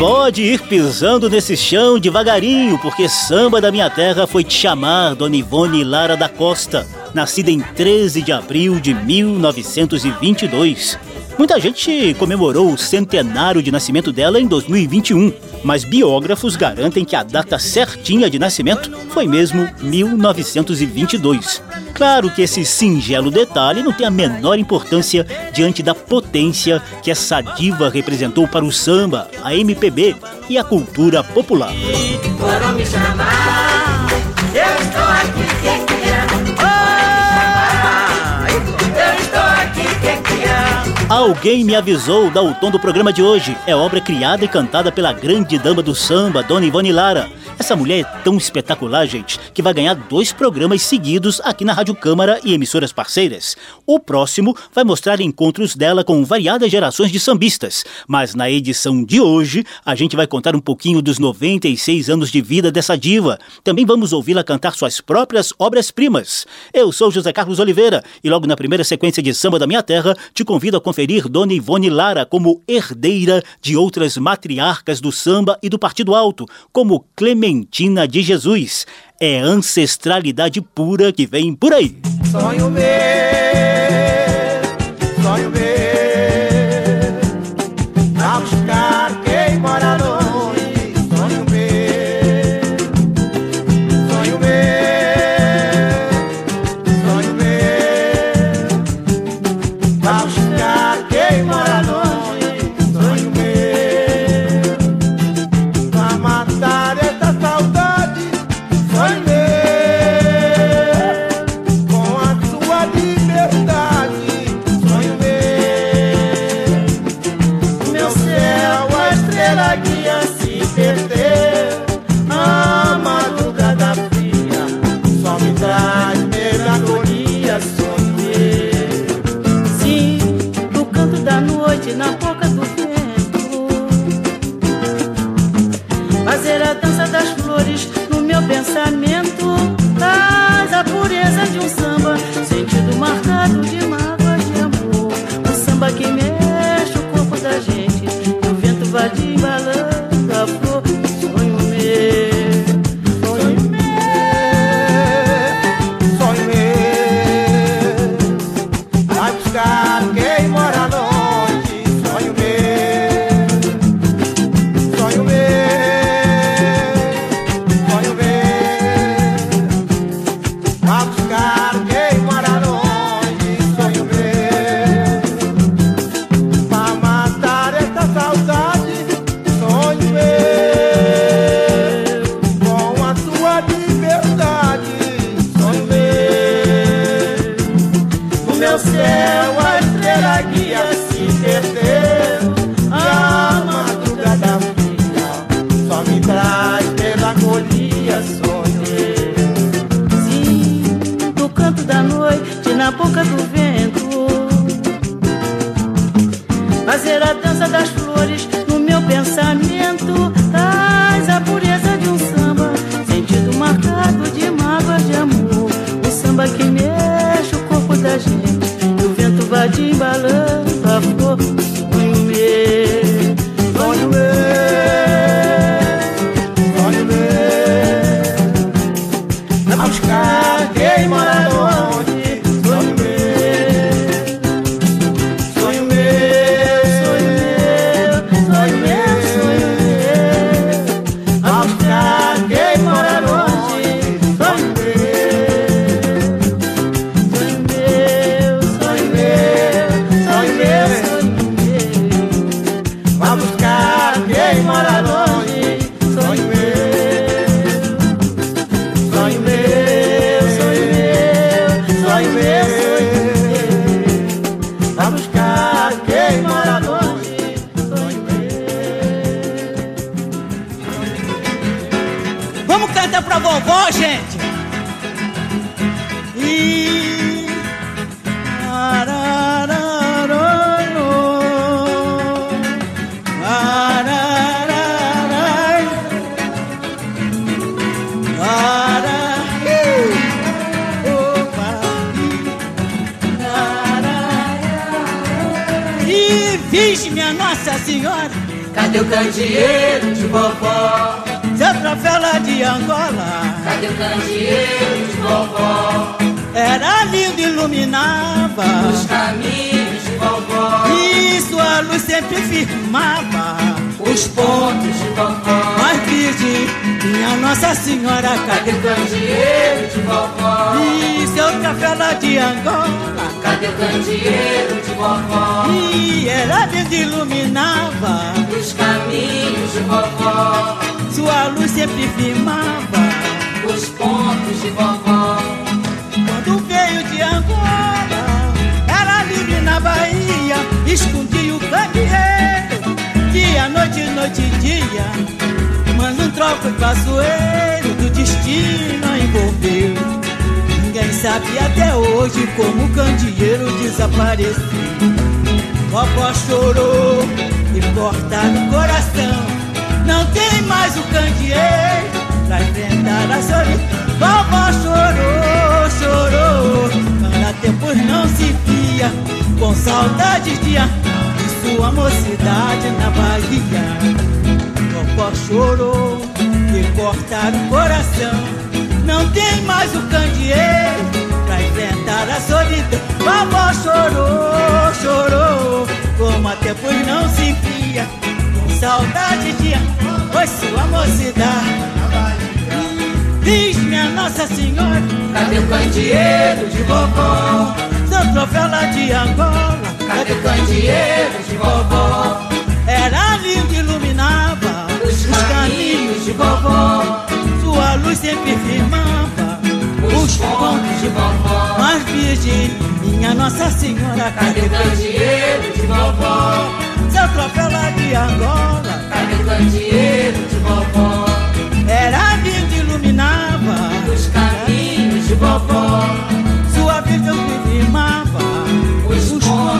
Pode ir pisando nesse chão devagarinho, porque samba da minha terra foi te chamar, Dona Ivone Lara da Costa, nascida em 13 de abril de 1922. Muita gente comemorou o centenário de nascimento dela em 2021, mas biógrafos garantem que a data certinha de nascimento foi mesmo 1922. Claro que esse singelo detalhe não tem a menor importância diante da potência que essa diva representou para o samba, a MPB e a cultura popular. foram me chamar. Eu estou aqui, Alguém me avisou dá o tom do programa de hoje. É obra criada e cantada pela grande dama do samba, Dona Ivone Lara. Essa mulher é tão espetacular, gente, que vai ganhar dois programas seguidos aqui na Rádio Câmara e emissoras parceiras. O próximo vai mostrar encontros dela com variadas gerações de sambistas. Mas na edição de hoje, a gente vai contar um pouquinho dos 96 anos de vida dessa diva. Também vamos ouvi-la cantar suas próprias obras-primas. Eu sou José Carlos Oliveira e logo na primeira sequência de Samba da Minha Terra, te convido a conferir Dona Ivone Lara como herdeira de outras matriarcas do samba e do Partido Alto, como Clementina de Jesus. É ancestralidade pura que vem por aí. Sonho meu, cadê o candeeiro de vovó? Seu troféu lá de Angola, cadê o candeeiro de vovó? Era lindo, iluminava os caminhos de vovó. E sua luz sempre firmava os pontos de vovó. Mas virgem, minha Nossa Senhora, cadê o candeeiro de vovó? E seu café lá de Angola, cadê o candeeiro de vovó? E ela lindo, iluminava os caminhos de vovó. Sua luz sempre firmava os pontos de vovó. Dia, noite, noite e dia. Mas um troco e passoeiro do destino envolveu. Ninguém sabe até hoje como o candeeiro desapareceu. Vovó chorou e corta no coração. Não tem mais o candeeiro pra enfrentar a solidão. Vovó chorou, chorou, para tempos não se via, com saudade de, de sua mocidade na Bahia. Vovó chorou e cortaram o coração. Não tem mais o candeeiro pra enfrentar a solidão. Vovó chorou, chorou, como há tempos não se via, com saudade de foi sua mocidade. Diz minha Nossa Senhora, cadê o candeeiro de vovó? Seu troféu lá de Angola, cadê o candeeiro de vovó? Era lindo, iluminava os, os caminhos de vovó. Sua luz sempre firmava os pontos de vovó. Mas virgem, minha Nossa Senhora, cadê o candeeiro de vovó? Seu troféu lá de Angola, cadê o candeeiro de vovó? Era lindo, iluminava os caminhos de vovó. Sua vida firmava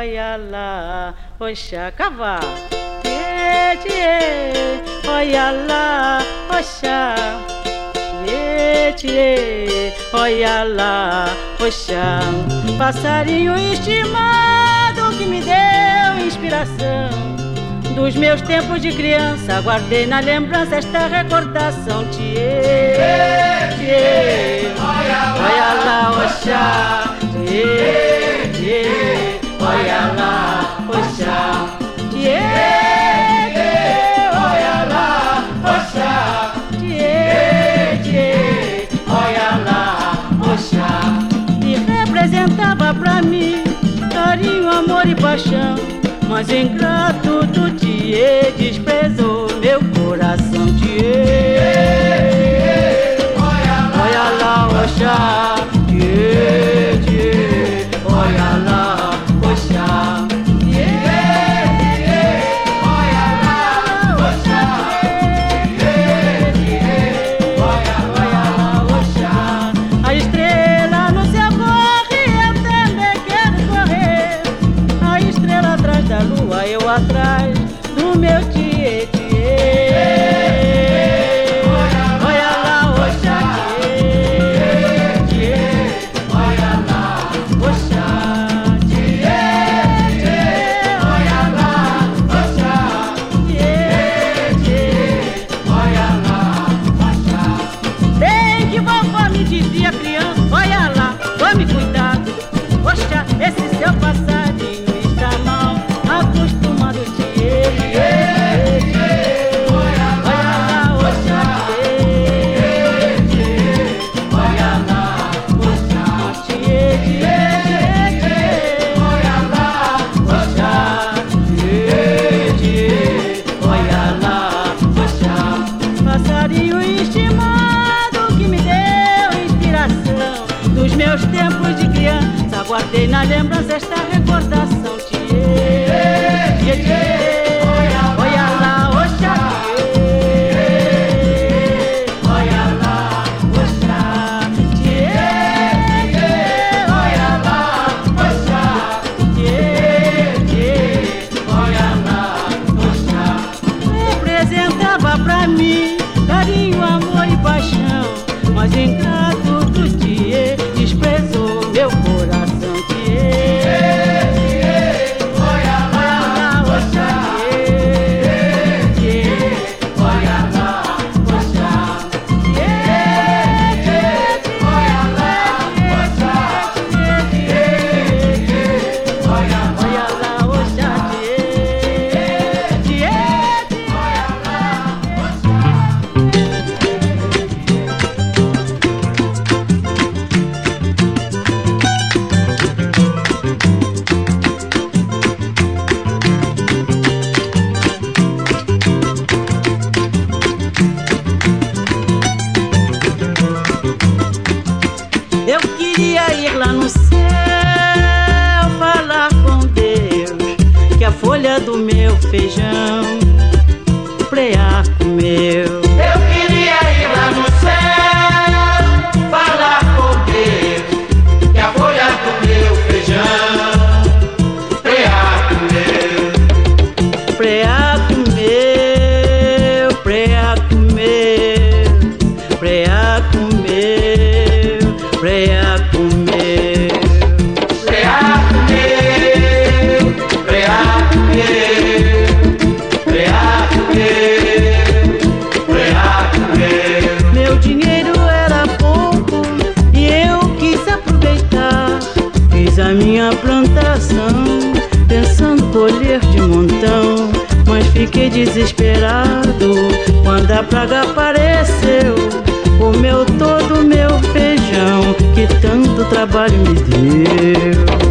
olha lá, cavalo. Tie, tie, olha lá, oxá. Tie, olha lá, oxá. Passarinho estimado que me deu inspiração. Dos meus tempos de criança, guardei na lembrança esta recordação. Tie, tie, olha lá, Oxá. Tie, olha lá, Oxá. Tie, tie, olha lá, Oxá. Tie, tie, olha lá, Oxá. E representava pra mim carinho, amor e paixão. Mas ingrato do Tie desprezou meu coração, Tie. Olha lá, Oxá, minha plantação, pensando colher de montão. Mas fiquei desesperado quando a praga apareceu. Comeu todo o meu feijão que tanto trabalho me deu.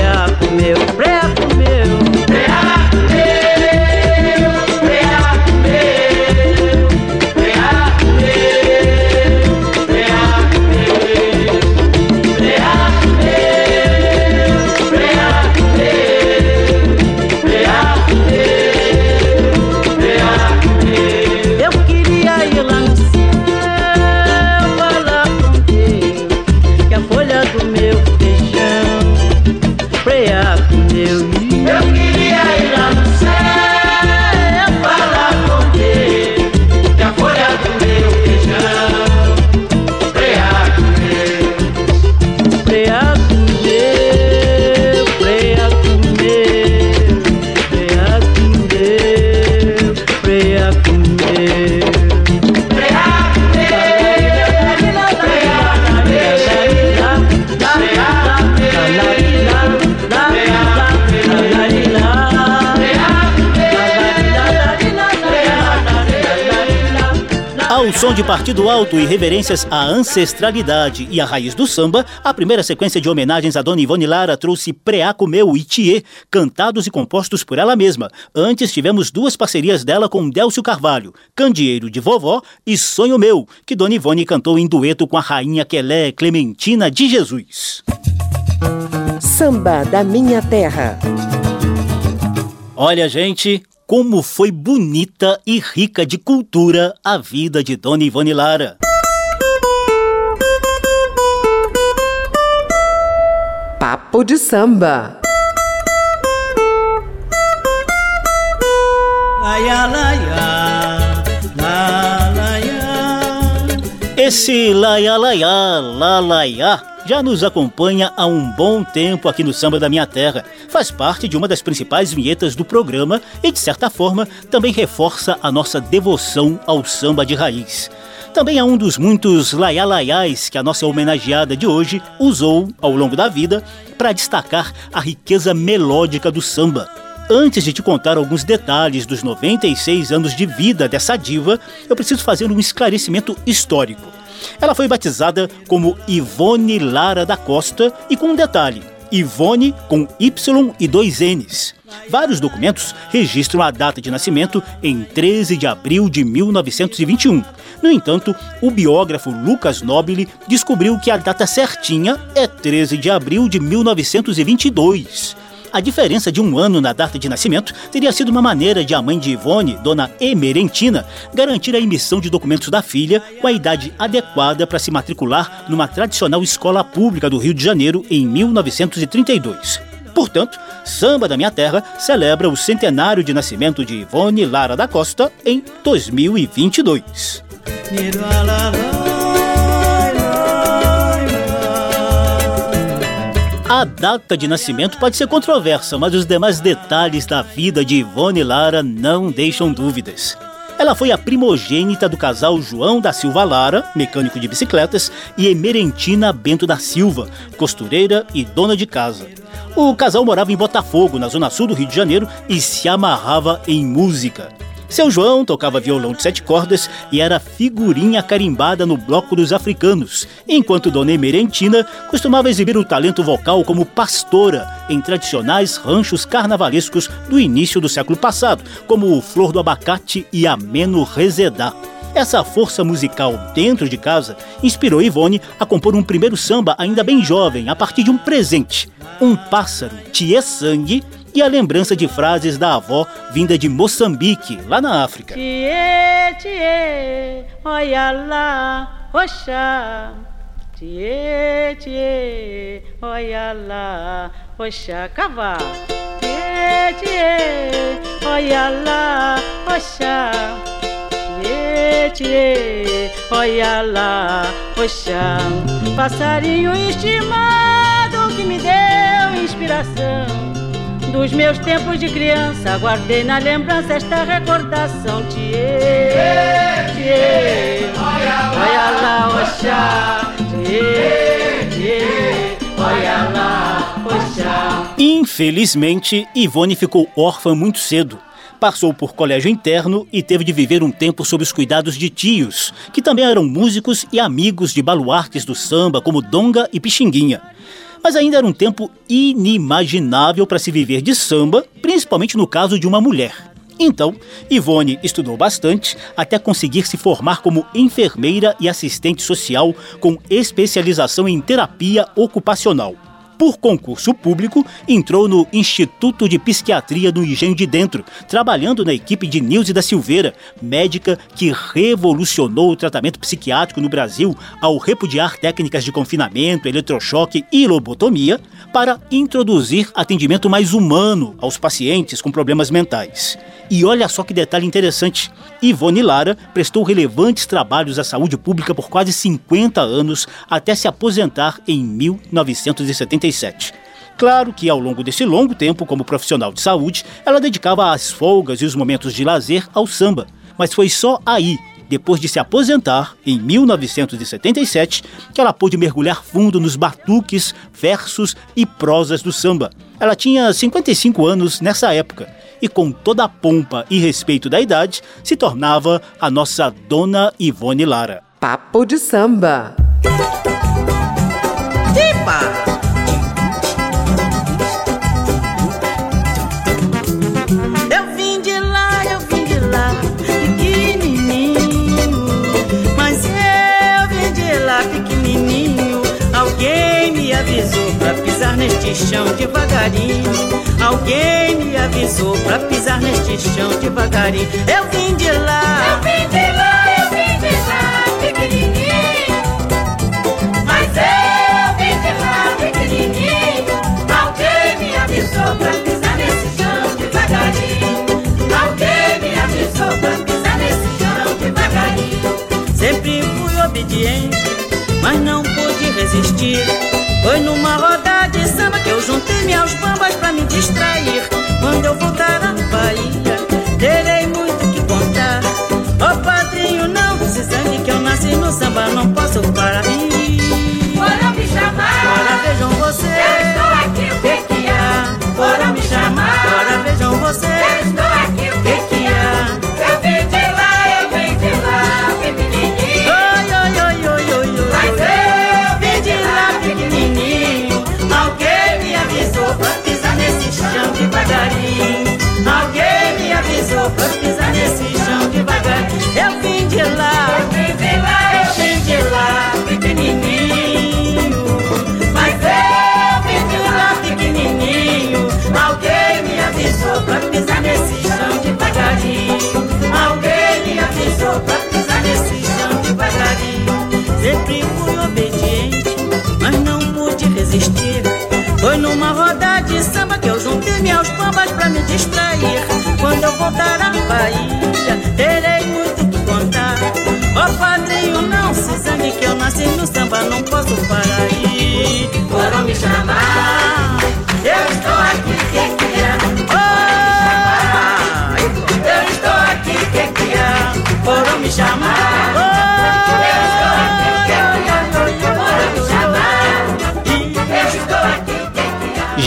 Menino Ao som de partido alto e reverências à ancestralidade e à raiz do samba, a primeira sequência de homenagens a Dona Ivone Lara trouxe Preaco Meu e Thier, cantados e compostos por ela mesma. Antes tivemos duas parcerias dela com Délcio Carvalho, Candeeiro de Vovó e Sonho Meu, que Dona Ivone cantou em dueto com a rainha Quelé Clementina de Jesus. Samba da Minha Terra. Olha, gente, como foi bonita e rica de cultura a vida de Dona Ivone Lara. Papo de samba. Laia, laia, la, laia. Esse laiá laiá, lá laiá, já nos acompanha há um bom tempo aqui no Samba da Minha Terra. Faz parte de uma das principais vinhetas do programa e, de certa forma, também reforça a nossa devoção ao samba de raiz. Também é um dos muitos laiá laiás que a nossa homenageada de hoje usou ao longo da vida para destacar a riqueza melódica do samba. Antes de te contar alguns detalhes dos 96 anos de vida dessa diva, eu preciso fazer um esclarecimento histórico. Ela foi batizada como Ivone Lara da Costa e com um detalhe: Ivone com Y e dois N's. Vários documentos registram a data de nascimento em 13 de abril de 1921. No entanto, o biógrafo Lucas Nobile descobriu que a data certinha é 13 de abril de 1922. A diferença de um ano na data de nascimento teria sido uma maneira de a mãe de Ivone, dona Emerentina, garantir a emissão de documentos da filha com a idade adequada para se matricular numa tradicional escola pública do Rio de Janeiro em 1932. Portanto, Samba da Minha Terra celebra o centenário de nascimento de Ivone Lara da Costa em 2022. A data de nascimento pode ser controversa, mas os demais detalhes da vida de Ivone Lara não deixam dúvidas. Ela foi a primogênita do casal João da Silva Lara, mecânico de bicicletas, e Emerentina Bento da Silva, costureira e dona de casa. O casal morava em Botafogo, na zona sul do Rio de Janeiro, e se amarrava em música. Seu João tocava violão de sete cordas e era figurinha carimbada no Bloco dos Africanos, enquanto Dona Emerentina costumava exibir o talento vocal como pastora em tradicionais ranchos carnavalescos do início do século passado, como o Flor do Abacate e Ameno Rezedá. Essa força musical dentro de casa inspirou Ivone a compor um primeiro samba ainda bem jovem, a partir de um presente, um pássaro, Tia Sangue, e a lembrança de frases da avó vinda de Moçambique, lá na África. Tchê, tchê, olha lá, oxá. Tchê, tchê, olha lá, oxá, cavá. Tchê, tchê, olha lá, oxá. Tchê, tchê, olha lá, oxá. Passarinho estimado que me deu inspiração. Dos meus tempos de criança, guardei na lembrança esta recordação. Tchê, tchê, olha lá, oxá. Tchê, tchê, olha lá, oxá. Infelizmente, Ivone ficou órfã muito cedo. Passou por colégio interno e teve de viver um tempo sob os cuidados de tios, que também eram músicos e amigos de baluartes do samba como Donga e Pixinguinha. Mas ainda era um tempo inimaginável para se viver de samba, principalmente no caso de uma mulher. Então, Ivone estudou bastante até conseguir se formar como enfermeira e assistente social com especialização em terapia ocupacional. Por concurso público, entrou no Instituto de Psiquiatria do Engenho de Dentro, trabalhando na equipe de Nilce da Silveira, médica que revolucionou o tratamento psiquiátrico no Brasil ao repudiar técnicas de confinamento, eletrochoque e lobotomia para introduzir atendimento mais humano aos pacientes com problemas mentais. E olha só que detalhe interessante: Ivone Lara prestou relevantes trabalhos à saúde pública por quase 50 anos até se aposentar em 1977. Claro que ao longo desse longo tempo, como profissional de saúde, ela dedicava as folgas e os momentos de lazer ao samba. Mas foi só aí, depois de se aposentar, em 1977, que ela pôde mergulhar fundo nos batuques, versos e prosas do samba. Ela tinha 55 anos nessa época e, com toda a pompa e respeito da idade, se tornava a nossa Dona Ivone Lara. Papo de samba. Eu neste chão devagarinho. Alguém me avisou pra pisar neste chão devagarinho. Eu vim de lá, eu vim de lá, eu vim de lá, pequenininho. Mas eu vim de lá, pequenininho. Alguém me avisou pra pisar nesse chão devagarinho. Alguém me avisou pra pisar nesse chão devagarinho. Sempre fui obediente, mas não pude resistir. Foi numa roda eu juntei meus bambas pra me distrair. Quando eu voltar de samba que eu juntei meus bambas pra me distrair. Quando eu voltar à Bahia, terei muito que contar. Ó padrinho, não se zangue que eu nasci no samba, não posso parar foram me chamar.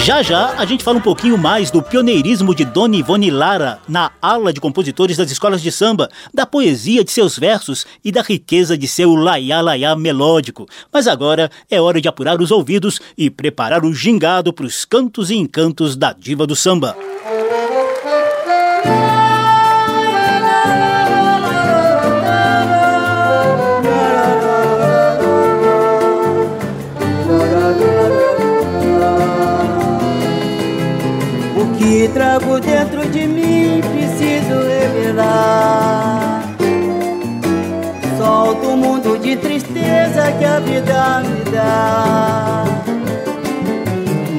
Já já a gente fala um pouquinho mais do pioneirismo de Dona Ivone Lara na aula de compositores das escolas de samba, da poesia de seus versos e da riqueza de seu laiá laiá melódico. Mas agora é hora de apurar os ouvidos e preparar o gingado para os cantos e encantos da diva do samba. Trago dentro de mim preciso revelar. Solto o mundo de tristeza que a vida me dá.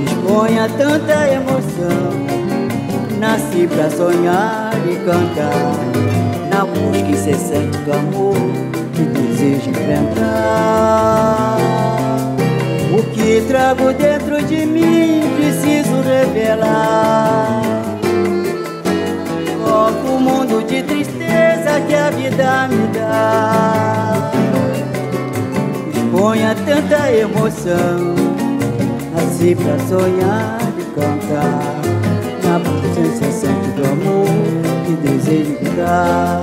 Exponha tanta emoção. Nasci pra sonhar e cantar. Na busca incessante do amor que desejo enfrentar. O que trago dentro de mim preciso revelar. De tristeza que a vida me dá. Exponha tanta emoção, nasci pra sonhar e cantar. Na sempre do amor que desejo dar.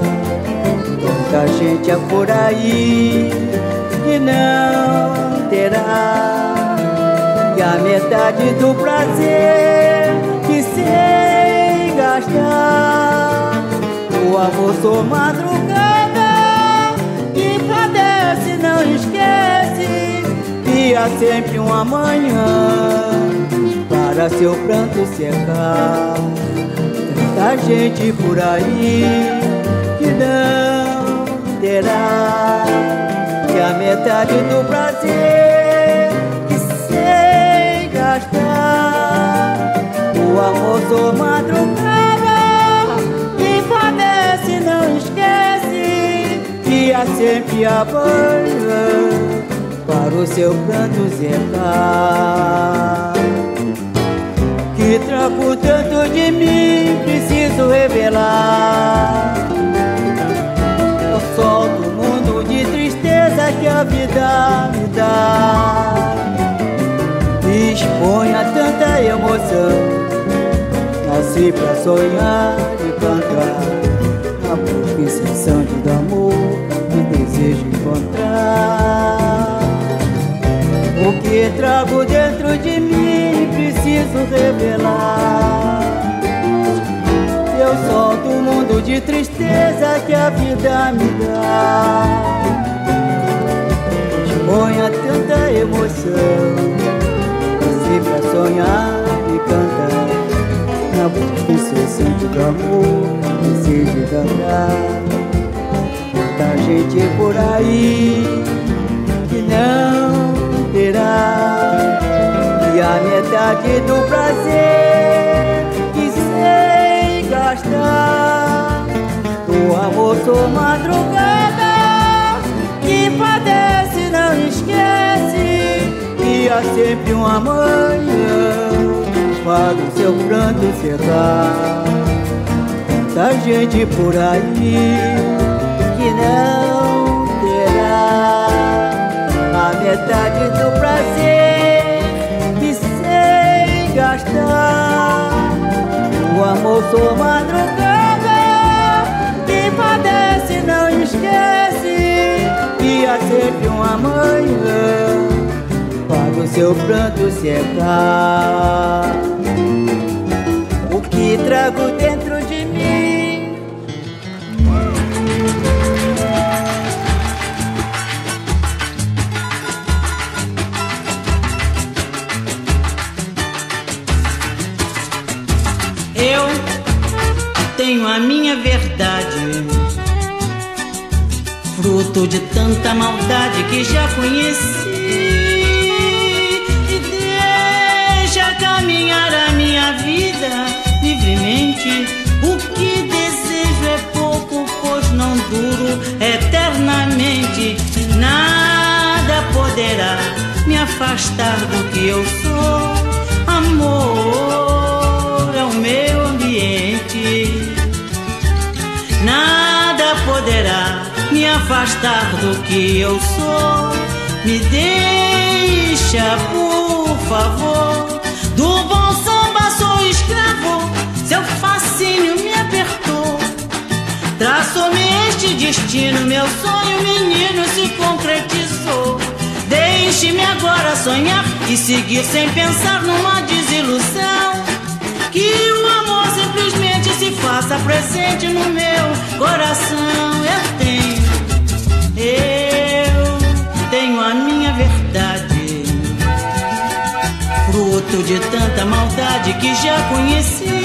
Tanta gente é por aí que não terá e a metade do prazer amor sou madrugada que padece, não esquece que há sempre um amanhã para seu pranto secar. Tanta gente por aí que não terá que a metade do prazer que sem gastar. O amor sou madrugada há sempre a banha para o seu pranto zelar. Que trago tanto de mim, preciso revelar. Eu solto o mundo de tristeza que a vida me dá. Exponha tanta emoção, nasci pra sonhar e cantar. Que trago dentro de mim preciso revelar. Eu solto o mundo de tristeza que a vida me dá. Exponha tanta emoção, nasci pra sonhar e cantar. Na busca incessante do amor, desejo cantar. Muita gente por aí que não terá e a metade do prazer que sem gastar do amor sou madrugada que padece não esquece que há sempre um amanhã para o seu pranto secar tanta gente por aí que não metade do prazer que sem gastar. O amor sou madrugada que padece, não esquece que há sempre um amanhã para o seu pranto secar. O que trago dentro tenho a minha verdade, fruto de tanta maldade que já conheci. E deixa caminhar a minha vida livremente. O que desejo é pouco, pois não duro eternamente. Nada poderá me afastar do que eu sou. Amor é o meu poderá me afastar do que eu sou. Me deixa, por favor, do bom samba sou escravo. Seu fascínio me apertou. Traçou-me este destino, meu sonho menino se concretizou. Deixe-me agora sonhar e seguir sem pensar numa desilusão. Que o amor se se faça presente no meu coração. Eu tenho, eu tenho a minha verdade. Fruto de tanta maldade que já conheci.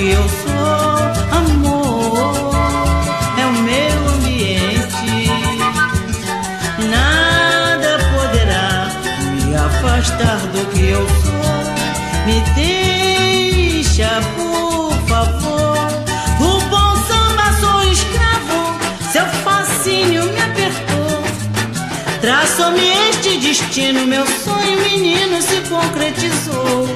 Que eu sou. Amor é o meu ambiente. Nada poderá me afastar do que eu sou. Me deixa, por favor. O bom samba sou escravo. Seu fascínio me apertou. Traçou-me este destino, meu sonho, menino, se concretizou.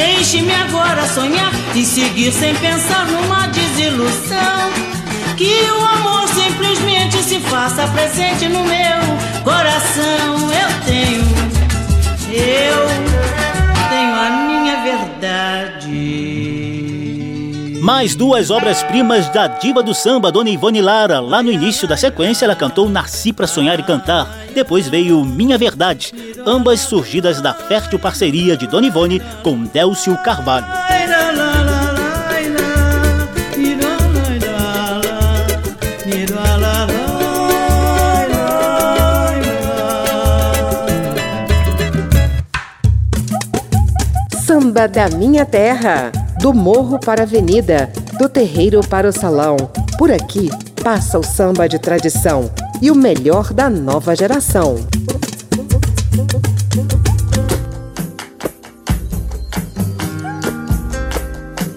Deixe-me agora sonhar e seguir sem pensar numa desilusão. Que o amor simplesmente se faça presente no meu coração. Eu tenho, eu tenho a minha verdade. Mais duas obras-primas da diva do samba, Dona Ivone Lara. Lá no início da sequência, ela cantou Nasci pra Sonhar e Cantar. Depois veio Minha Verdade, ambas surgidas da fértil parceria de Dona Ivone com Délcio Carvalho. Samba da Minha Terra. Do morro para a avenida, do terreiro para o salão. Por aqui passa o samba de tradição e o melhor da nova geração.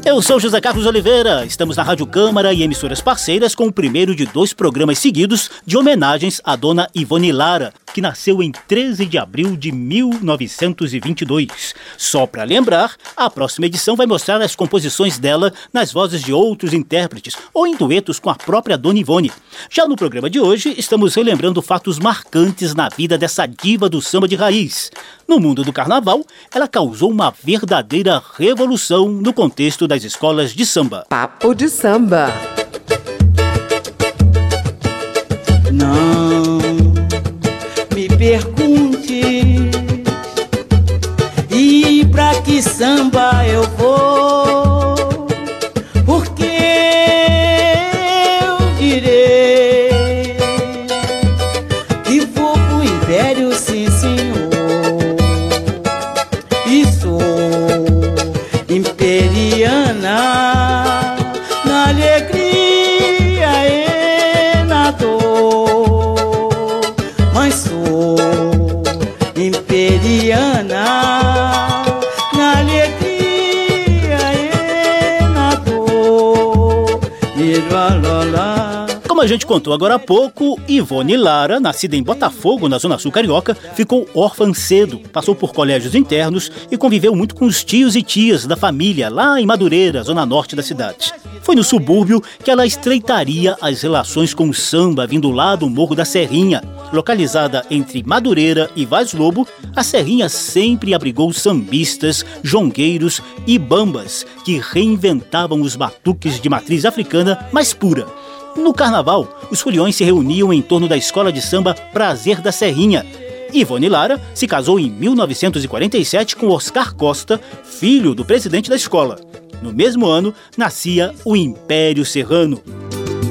Eu sou José Carlos Oliveira. Estamos na Rádio Câmara e emissoras parceiras com o primeiro de dois programas seguidos de homenagens à dona Ivone Lara, que nasceu em 13 de abril de 1922. Só para lembrar, a próxima edição vai mostrar as composições dela nas vozes de outros intérpretes ou em duetos com a própria dona Ivone. Já no programa de hoje, estamos relembrando fatos marcantes na vida dessa diva do samba de raiz. No mundo do carnaval, ela causou uma verdadeira revolução no contexto das escolas de samba. Papo de samba. Não me pergunte e pra que samba eu vou, a gente contou agora há pouco, Ivone Lara, nascida em Botafogo, na Zona Sul Carioca, ficou órfã cedo, passou por colégios internos e conviveu muito com os tios e tias da família lá em Madureira, zona norte da cidade. Foi no subúrbio que ela estreitaria as relações com o samba vindo lá do Morro da Serrinha. Localizada entre Madureira e Vaz Lobo, a Serrinha sempre abrigou sambistas, jongueiros e bambas que reinventavam os batuques de matriz africana mais pura. No carnaval, os foliões se reuniam em torno da escola de samba Prazer da Serrinha. Ivone Lara se casou em 1947 com Oscar Costa, filho do presidente da escola. No mesmo ano, nascia o Império Serrano.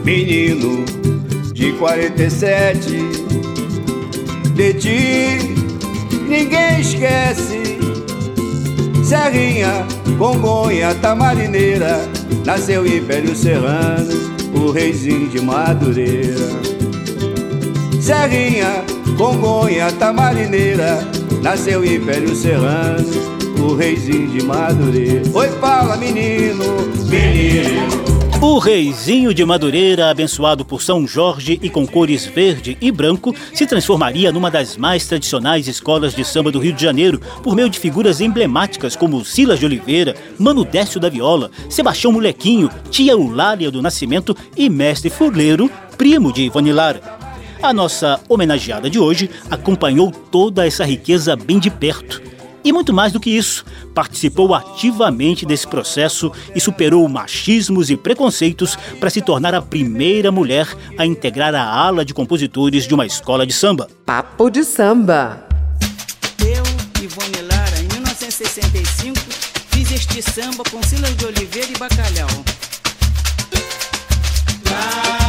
Menino de 47, de ti ninguém esquece. Serrinha, Congonha, Tamarineira, nasceu Império Serrano, o reizinho de Madureira. Serrinha, Congonha, Tamarineira, nasceu Império Serrano, o reizinho de Madureira. Oi, fala menino, menino O reizinho de Madureira, abençoado por São Jorge e com cores verde e branco, se transformaria numa das mais tradicionais escolas de samba do Rio de Janeiro, por meio de figuras emblemáticas como Silas de Oliveira, Mano Décio da Viola, Sebastião Molequinho, Tia Eulália do Nascimento e Mestre Furleiro, primo de Ivone Lara. A nossa homenageada de hoje acompanhou toda essa riqueza bem de perto e muito mais do que isso, participou ativamente desse processo e superou machismos e preconceitos para se tornar a primeira mulher a integrar a ala de compositores de uma escola de samba. Papo de samba. Eu, Ivone Lara, em 1965, fiz este samba com Silas de Oliveira e Bacalhau. Carnaval,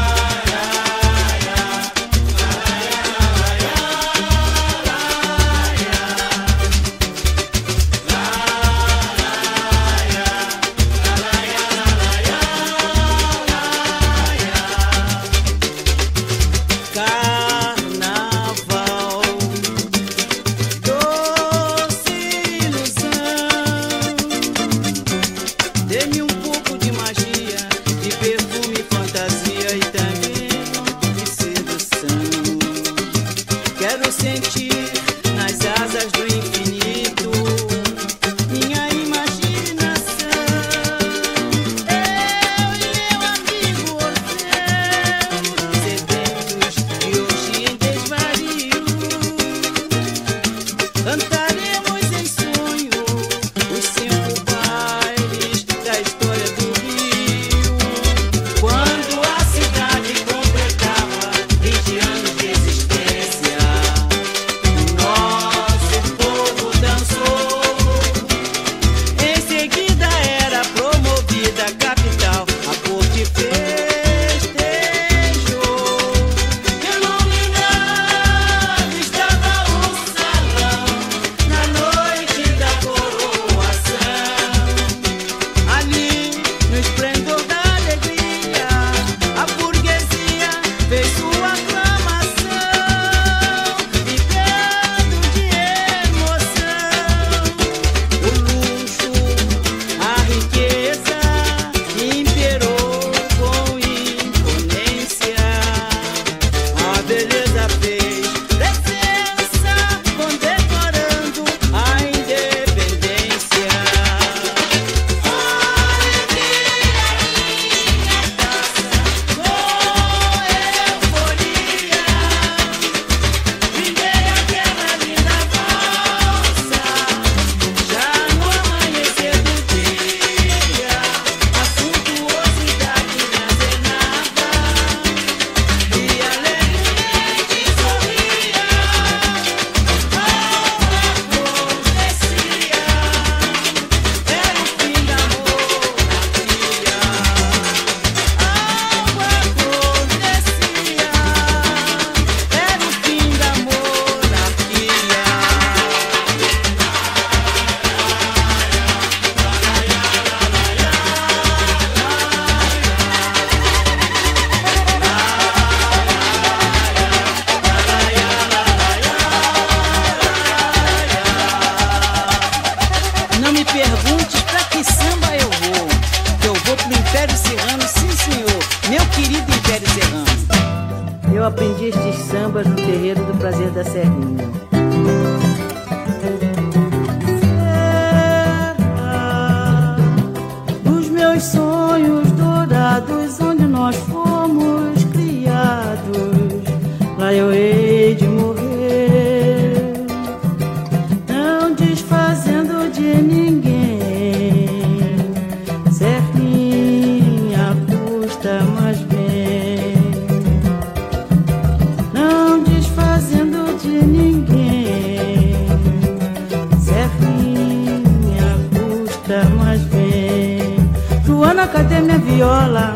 Minha viola?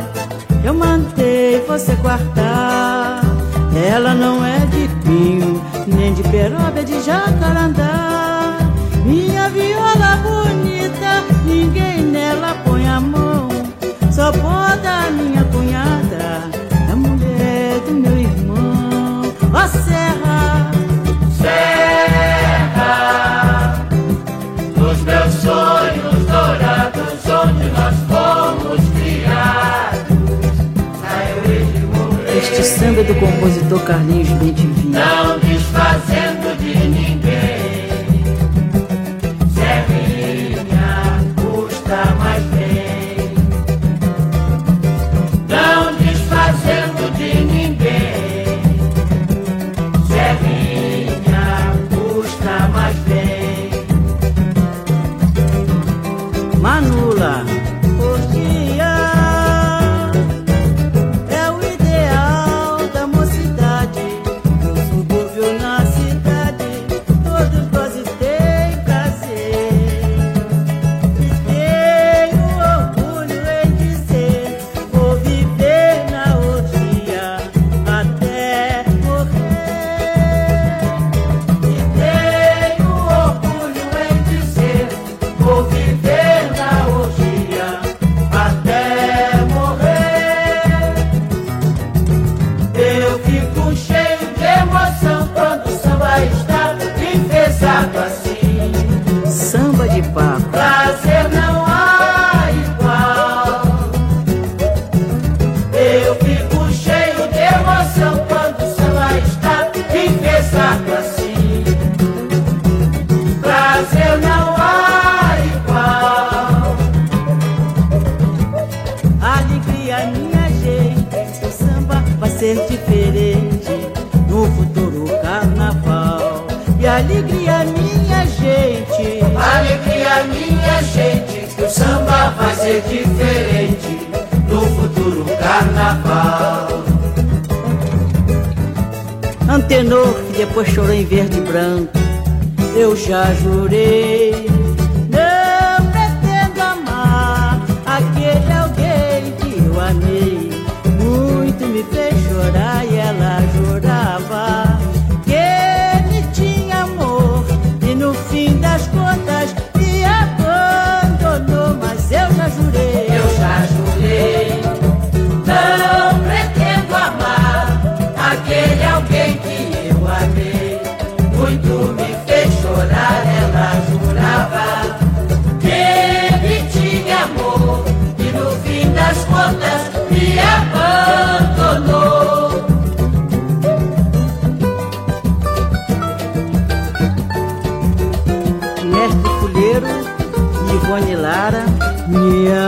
Eu mandei você guardar. Ela não é de pinho, nem de peroba, é de jacarandá. Minha viola bonita, ninguém nela põe a mão. Só pode a minha do compositor Carlinhos Bentivini. Não desfazer. vai ser diferente no futuro carnaval. Antenor que depois chorou em verde e branco, eu já jurei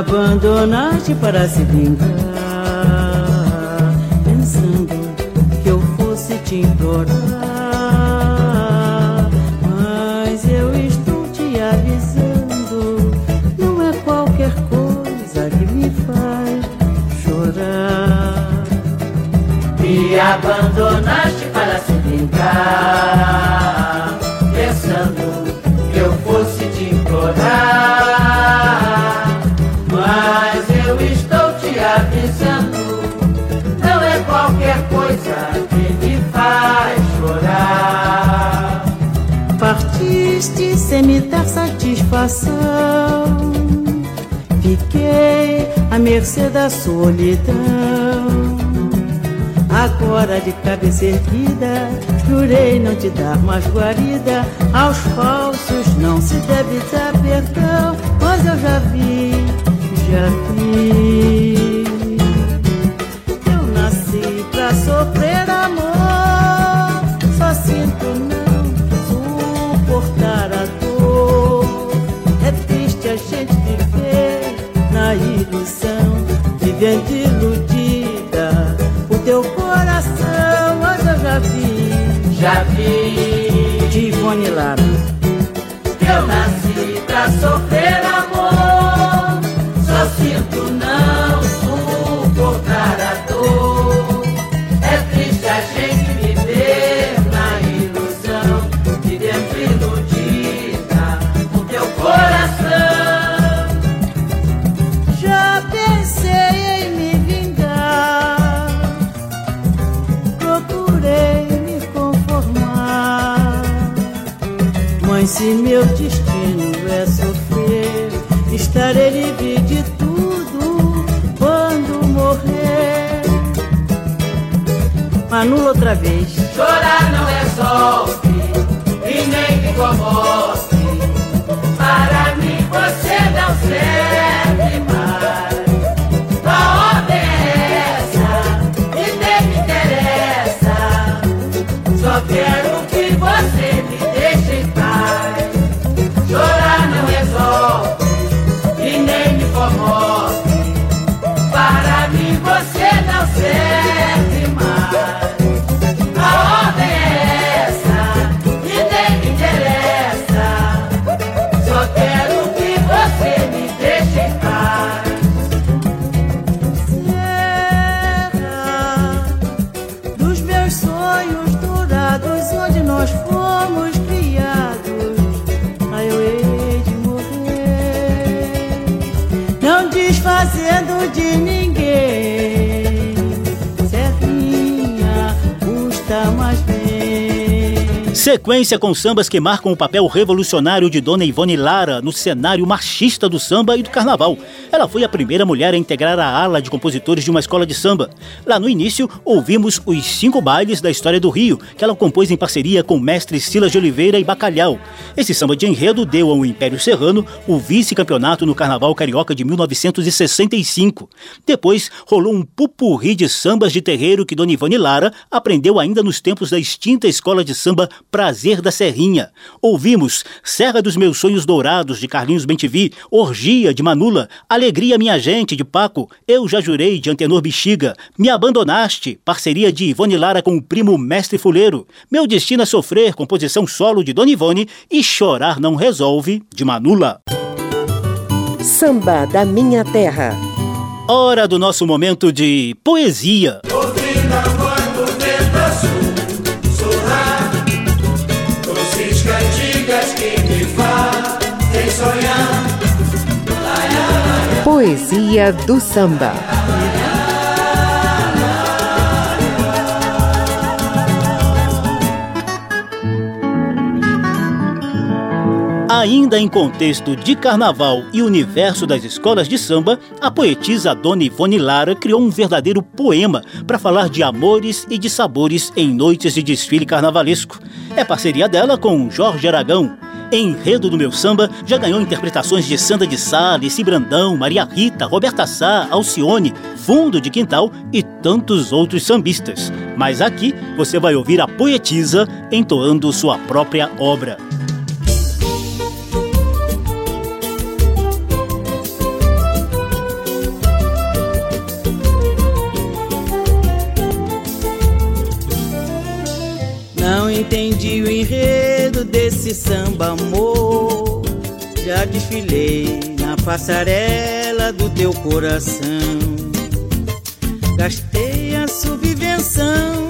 abandonaste para se vingar. Fiquei à mercê da solidão. Agora de cabeça erguida, jurei não te dar mais guarida. Aos falsos não se deve dar perdão, mas eu já vi, já vi. gente iludida. O teu coração, mas eu já vi. Já vi. Tivone Lara. Se meu destino é sofrer, estarei livre de tudo quando morrer. Manula outra vez. Chorar não é sofrer. e nem ficou amor. Sequência com sambas que marcam o papel revolucionário de Dona Ivone Lara no cenário machista do samba e do carnaval. Ela foi a primeira mulher a integrar a ala de compositores de uma escola de samba. Lá no início, ouvimos os cinco bailes da história do Rio, que ela compôs em parceria com mestres Silas de Oliveira e Bacalhau. Esse samba de enredo deu ao Império Serrano o vice-campeonato no Carnaval Carioca de 1965. Depois, rolou um pupurri de sambas de terreiro que Dona Ivone Lara aprendeu ainda nos tempos da extinta escola de samba Prazer da Serrinha. Ouvimos Serra dos Meus Sonhos Dourados, de Carlinhos Bentivi, Orgia, de Manula, Alegria Minha Gente, de Paco, Eu Já Jurei, de Antenor Bexiga, Me Abandonaste, parceria de Ivone Lara com o primo Mestre Fuleiro, Meu Destino é Sofrer, composição solo de Dona Ivone e Chorar Não Resolve, de Manula. Samba da Minha Terra. Hora do nosso momento de poesia. Ouvida Poesia do samba. Ainda em contexto de carnaval e universo das escolas de samba, a poetisa Dona Ivone Lara criou um verdadeiro poema para falar de amores e de sabores em noites de desfile carnavalesco. É parceria dela com Jorge Aragão. Enredo do Meu Samba já ganhou interpretações de Sandra de Sá, Alice Brandão, Maria Rita, Roberta Sá, Alcione, Fundo de Quintal e tantos outros sambistas. Mas aqui você vai ouvir a poetisa entoando sua própria obra. Não entendi o enredo desse samba, amor. Já desfilei na passarela do teu coração. Gastei a subvenção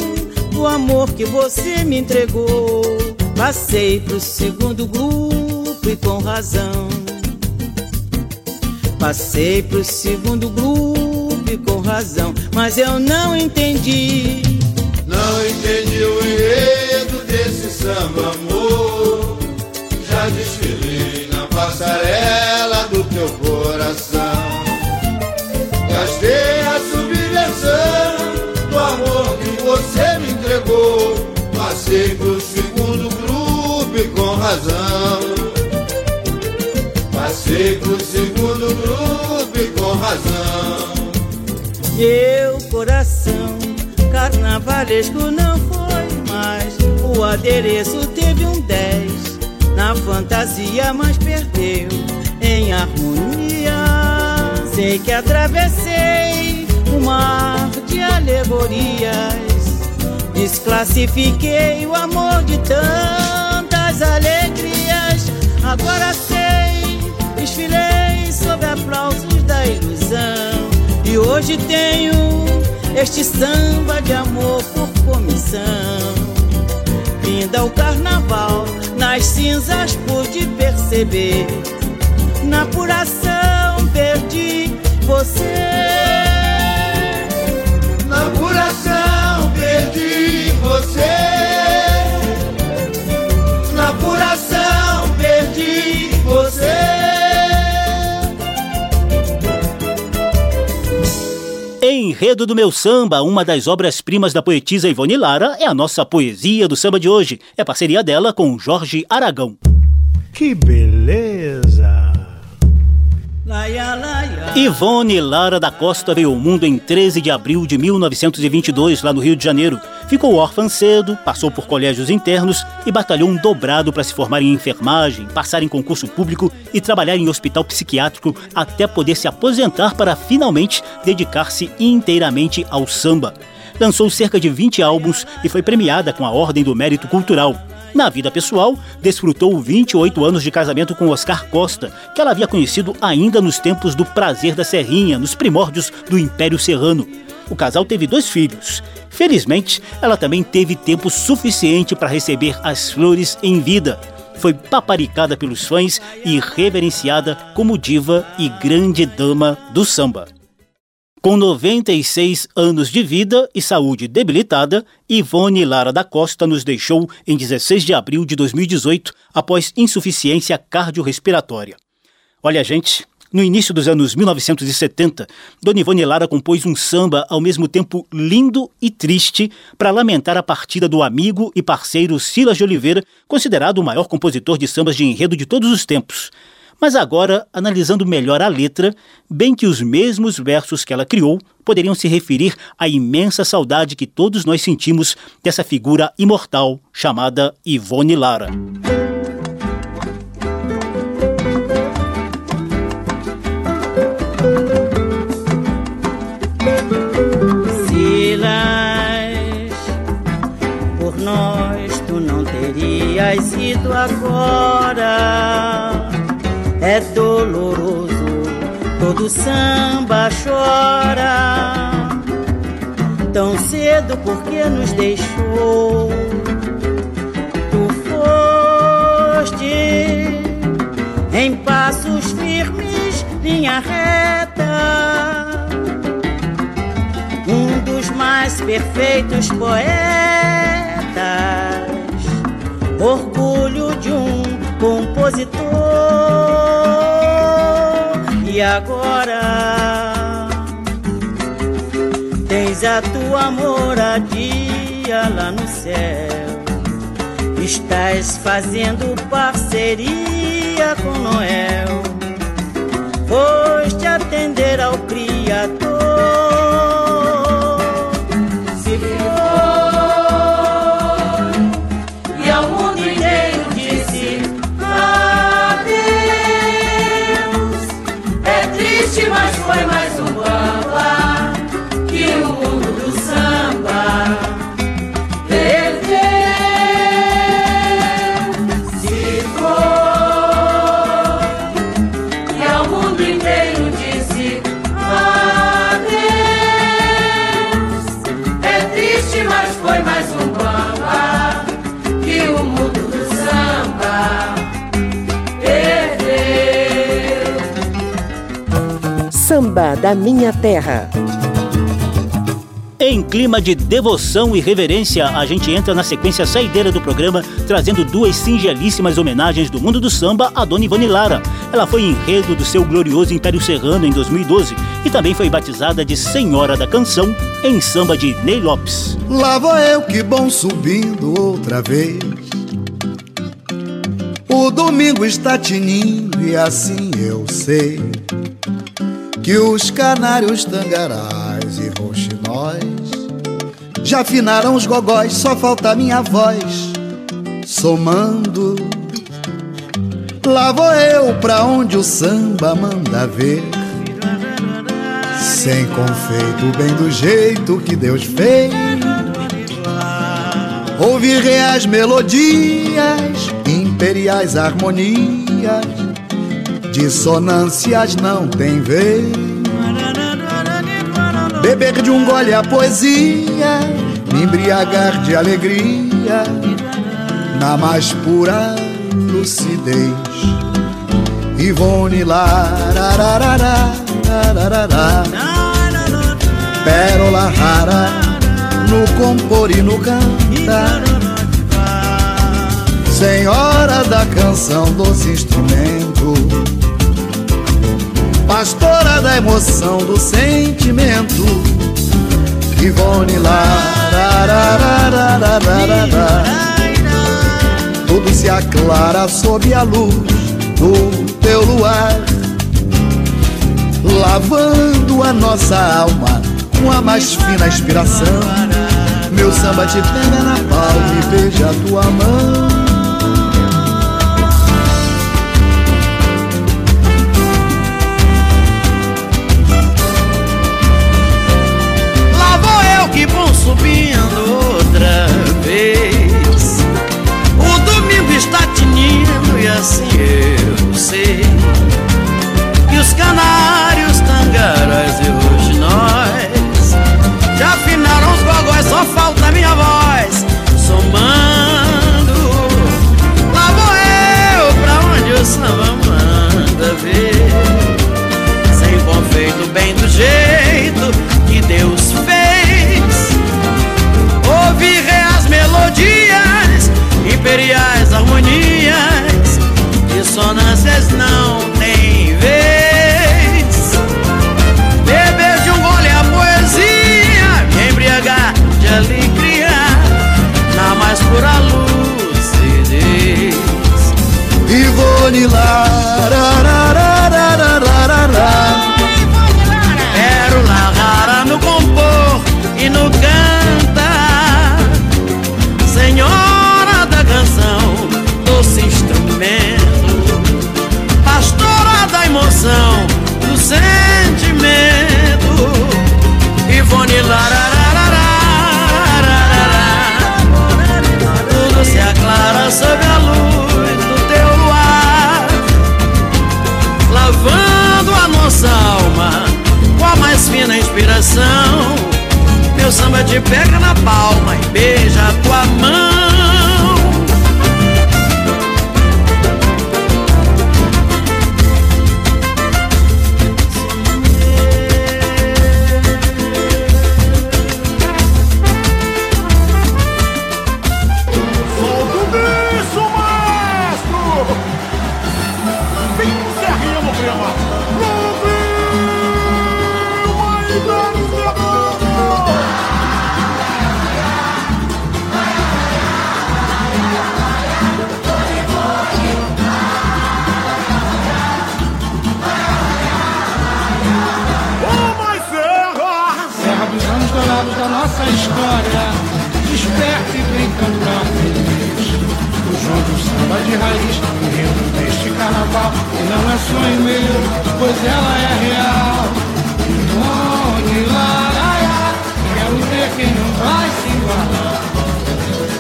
do amor que você me entregou. Passei pro segundo grupo e com razão. Passei pro segundo grupo e com razão, mas eu não entendi. Não entendi o desse samba, amor. Já desfilei na passarela do teu coração. Gastei a subvenção do amor que você me entregou. Passei pro segundo grupo e com razão. Passei pro segundo grupo e com razão. Meu coração carnavalesco não. O adereço teve um 10 na fantasia, mas perdeu em harmonia. Sei que atravessei um mar de alegorias. Desclassifiquei o amor de tantas alegrias. Agora sei, desfilei sob aplausos da ilusão. E hoje tenho este samba de amor por comissão. Vinda o carnaval, nas cinzas pude perceber. Na apuração perdi você. Na apuração perdi você. Enredo do Meu Samba, uma das obras-primas da poetisa Ivone Lara, é a nossa poesia do samba de hoje. É parceria dela com Jorge Aragão. Que beleza! Ivone Lara da Costa veio ao mundo em 13 de abril de 1922, lá no Rio de Janeiro. Ficou órfã cedo, passou por colégios internos e batalhou um dobrado para se formar em enfermagem, passar em concurso público e trabalhar em hospital psiquiátrico até poder se aposentar para finalmente dedicar-se inteiramente ao samba. Lançou cerca de 20 álbuns e foi premiada com a Ordem do Mérito Cultural. Na vida pessoal, desfrutou 28 anos de casamento com Oscar Costa, que ela havia conhecido ainda nos tempos do prazer da Serrinha, nos primórdios do Império Serrano. O casal teve dois filhos, Felizmente, ela também teve tempo suficiente para receber as flores em vida. Foi paparicada pelos fãs e reverenciada como diva e grande dama do samba. Com 96 anos de vida e saúde debilitada, Ivone Lara da Costa nos deixou em 16 de abril de 2018 após insuficiência cardiorrespiratória. Olha, gente, no início dos anos 1970, Dona Ivone Lara compôs um samba ao mesmo tempo lindo e triste para lamentar a partida do amigo e parceiro Silas de Oliveira, considerado o maior compositor de sambas de enredo de todos os tempos. Mas agora, analisando melhor a letra, bem que os mesmos versos que ela criou poderiam se referir à imensa saudade que todos nós sentimos dessa figura imortal chamada Ivone Lara. Por nós tu não terias ido agora é doloroso, todo samba chora. Tão cedo porque nos deixou. Tu foste em passos firmes, linha reta. Um dos mais perfeitos poetas, orgulho de um compositor e agora tens a tua moradia lá no céu. Estás fazendo parceria com Noel. Foste atender ao my mind. Samba da Minha Terra. Em clima de devoção e reverência, a gente entra na sequência saideira do programa, trazendo duas singelíssimas homenagens do mundo do samba a Dona Ivone Lara. Ela foi enredo do seu glorioso Império Serrano em 2012 e também foi batizada de Senhora da Canção em samba de Ney Lopes. Lá vou eu que bom subindo outra vez. O domingo está tinindo e assim eu sei que os canários, tangarás e roxinóis já afinaram os gogóis, só falta minha voz somando. Lá vou eu pra onde o samba manda ver, sem confeito, bem do jeito que Deus fez. Ouvirei as melodias, imperiais harmonias Dissonâncias não tem vez. Beber de um gole a poesia, me embriagar de alegria, na mais pura lucidez. Ivone larararará, pérola rara, no compor e no cantar. Senhora da canção, doce instrumento pastora da emoção, do sentimento. Ivone lá, tudo se aclara sob a luz do teu luar, lavando a nossa alma com a mais fina inspiração. Meu samba te pega na palma e beija a tua mão. Outra vez. O domingo está tinindo e assim eu sei que os canários, tangaras anos da nossa história Desperta e vem cantar. Feliz O João do samba de raiz Enredo deste carnaval Que não é sonho meu, pois ela é real. Onde laraiá Quero ver quem não vai se igualar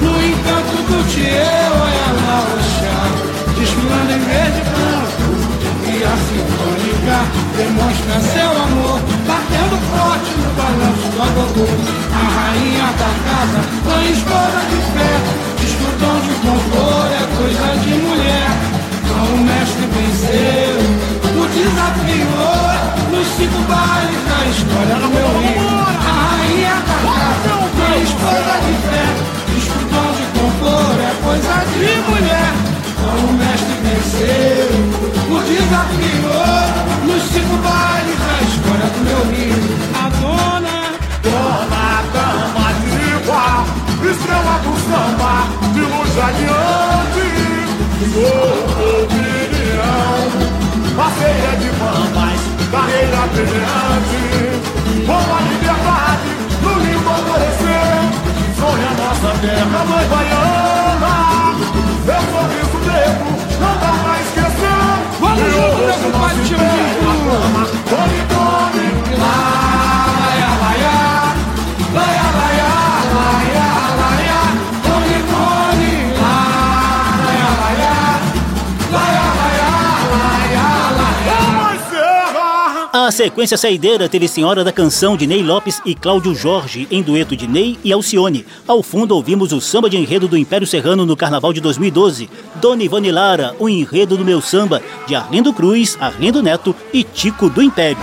No encanto do tio, olha lá o chá Desfilando em verde e a sinfônica demonstra seu amor, batendo forte no balanço do agogô. A rainha da casa, põe esposa de fé, discutam de compor é coisa de mulher. Então o mestre venceu, o desafiou, nos cinco bailes da história do meu rio. A rainha da casa, põe esposa de fé, discutam de compor é coisa de mulher. O mestre venceu, o desafiou nos cinco bailes da história do meu rio. A dona, Dona Dama Diva, estrela do samba, de luz radiante, sua opinião, parceira de mamas, carreira brilhante, com a liberdade, no limbo adorecer, sonha nossa terra, mãe baiana, seu tempo, não dá mais questão. Vamos junto, nego, faz de futebol. Serra! A sequência saideira teve Senhora da Canção de Ney Lopes e Cláudio Jorge, em dueto de Ney e Alcione. Ao fundo ouvimos o samba de enredo do Império Serrano no Carnaval de 2012. Dona Ivone Lara, o enredo do meu samba, de Arlindo Cruz, Arlindo Neto e Tico do Império.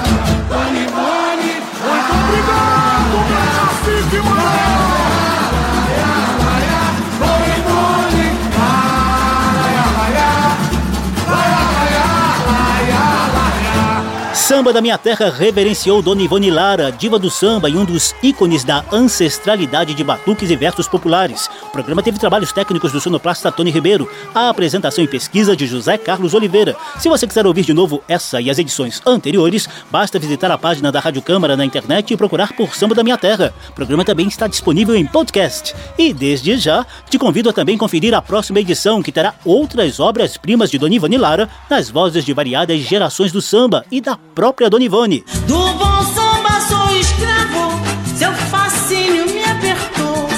Samba da Minha Terra reverenciou Dona Ivone Lara, diva do samba e um dos ícones da ancestralidade de batuques e versos populares. O programa teve trabalhos técnicos do sonoplasta Tony Ribeiro, a apresentação e pesquisa de José Carlos Oliveira. Se você quiser ouvir de novo essa e as edições anteriores, basta visitar a página da Rádio Câmara na internet e procurar por Samba da Minha Terra. O programa também está disponível em podcast. E desde já, te convido a também conferir a próxima edição, que terá outras obras-primas de Dona Ivone Lara, nas vozes de variadas gerações do samba e da própria Dona Ivone. Do bom samba sou escravo, seu fascínio me apertou.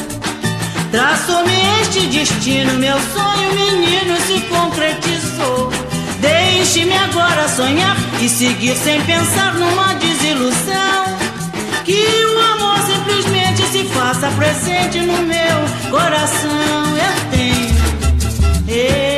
Traçou-me este destino, meu sonho, menino, se concretizou. Deixe-me agora sonhar e seguir sem pensar numa desilusão. Que o amor simplesmente se faça presente no meu coração. Eu tenho, eu